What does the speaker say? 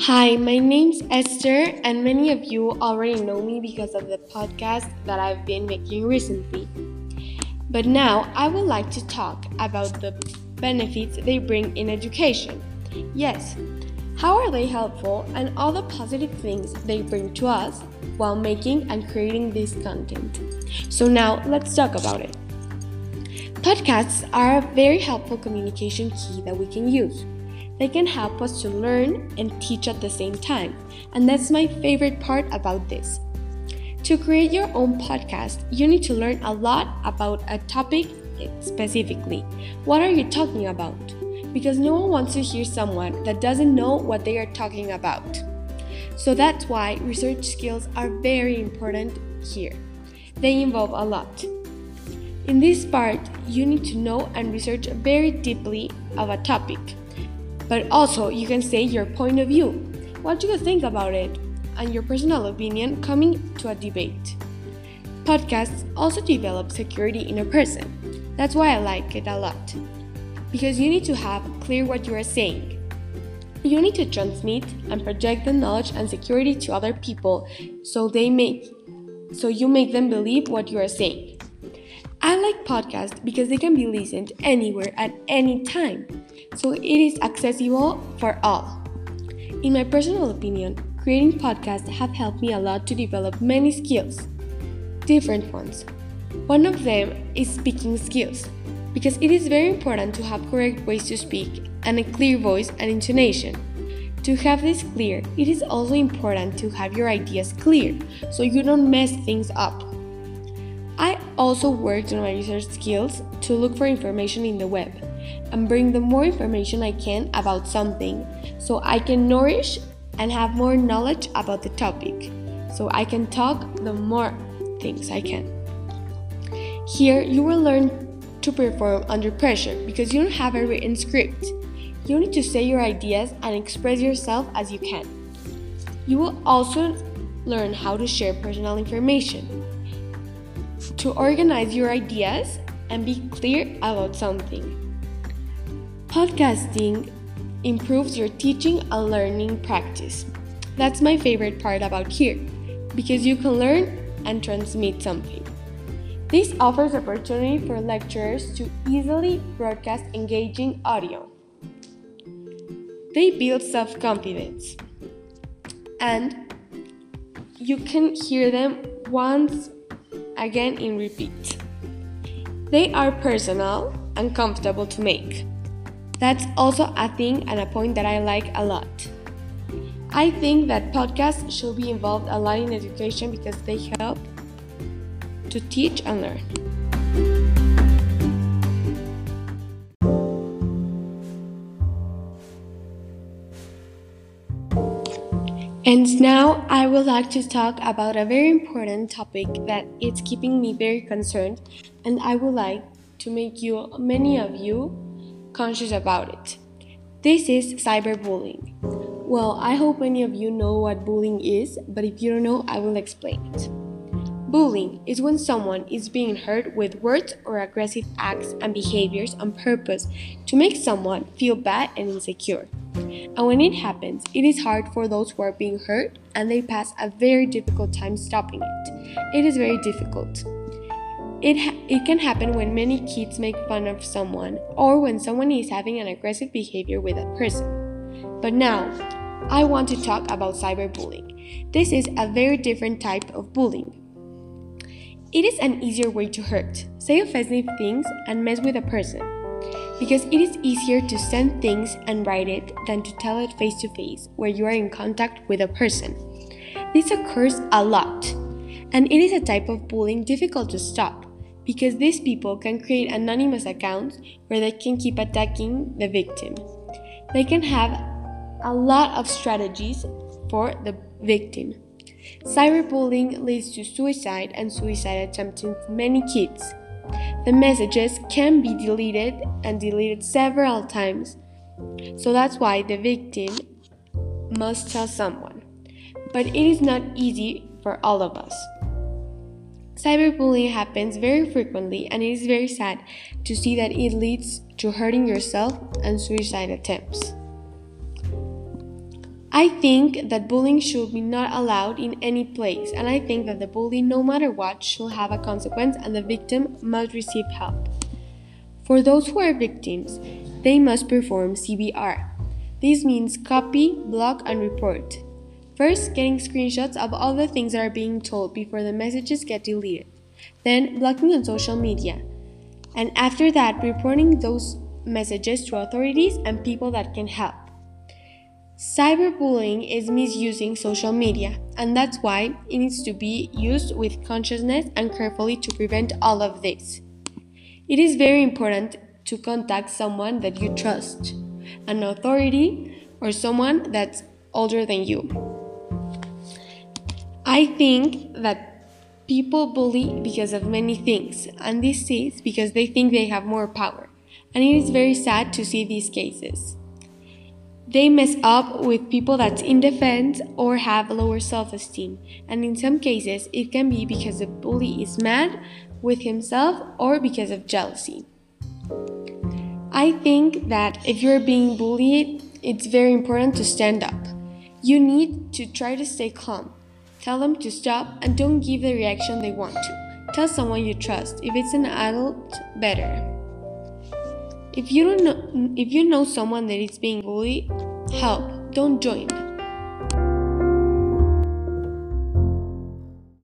Hi, my name's Esther, and many of you already know me because of the podcast that I've been making recently. But now I would like to talk about the benefits they bring in education. Yes, how are they helpful and all the positive things they bring to us while making and creating this content. So now let's talk about it. Podcasts are a very helpful communication key that we can use. They can help us to learn and teach at the same time, and that's my favorite part about this. To create your own podcast, you need to learn a lot about a topic specifically. What are you talking about? Because no one wants to hear someone that doesn't know what they are talking about. So that's why research skills are very important here. They involve a lot. In this part, you need to know and research very deeply of a topic. But also, you can say your point of view. What do you think about it? And your personal opinion coming to a debate. Podcasts also develop security in a person. That's why I like it a lot. Because you need to have clear what you are saying. You need to transmit and project the knowledge and security to other people so they make so you make them believe what you are saying. I like podcasts because they can be listened anywhere at any time, so it is accessible for all. In my personal opinion, creating podcasts have helped me a lot to develop many skills, different ones. One of them is speaking skills, because it is very important to have correct ways to speak and a clear voice and intonation. To have this clear, it is also important to have your ideas clear so you don't mess things up. I also worked on my research skills to look for information in the web and bring the more information I can about something so I can nourish and have more knowledge about the topic so I can talk the more things I can. Here, you will learn to perform under pressure because you don't have a written script. You need to say your ideas and express yourself as you can. You will also learn how to share personal information to organize your ideas and be clear about something. Podcasting improves your teaching and learning practice. That's my favorite part about here because you can learn and transmit something. This offers opportunity for lecturers to easily broadcast engaging audio. They build self-confidence and you can hear them once again in repeat. They are personal and comfortable to make. That's also a thing and a point that I like a lot. I think that podcasts should be involved a lot in education because they help to teach and learn. And now I would like to talk about a very important topic that is keeping me very concerned and I would like to make you many of you conscious about it. This is cyberbullying. Well, I hope many of you know what bullying is, but if you don't know, I will explain it. Bullying is when someone is being hurt with words or aggressive acts and behaviors on purpose to make someone feel bad and insecure. And when it happens, it is hard for those who are being hurt and they pass a very difficult time stopping it. It is very difficult. It, ha- it can happen when many kids make fun of someone or when someone is having an aggressive behavior with a person. But now, I want to talk about cyberbullying. This is a very different type of bullying. It is an easier way to hurt, say offensive things, and mess with a person because it is easier to send things and write it than to tell it face to face where you are in contact with a person. This occurs a lot, and it is a type of bullying difficult to stop because these people can create anonymous accounts where they can keep attacking the victim. They can have a lot of strategies for the victim. Cyberbullying leads to suicide and suicide attempts in many kids. The messages can be deleted and deleted several times, so that's why the victim must tell someone. But it is not easy for all of us. Cyberbullying happens very frequently, and it is very sad to see that it leads to hurting yourself and suicide attempts. I think that bullying should be not allowed in any place, and I think that the bully, no matter what, should have a consequence and the victim must receive help. For those who are victims, they must perform CBR. This means copy, block, and report. First, getting screenshots of all the things that are being told before the messages get deleted. Then, blocking on social media. And after that, reporting those messages to authorities and people that can help. Cyberbullying is misusing social media, and that's why it needs to be used with consciousness and carefully to prevent all of this. It is very important to contact someone that you trust, an authority, or someone that's older than you. I think that people bully because of many things, and this is because they think they have more power, and it is very sad to see these cases. They mess up with people that's in defense or have lower self esteem, and in some cases, it can be because the bully is mad with himself or because of jealousy. I think that if you're being bullied, it's very important to stand up. You need to try to stay calm. Tell them to stop and don't give the reaction they want to. Tell someone you trust. If it's an adult, better. If you don't know if you know someone that is being bullied, help. Don't join.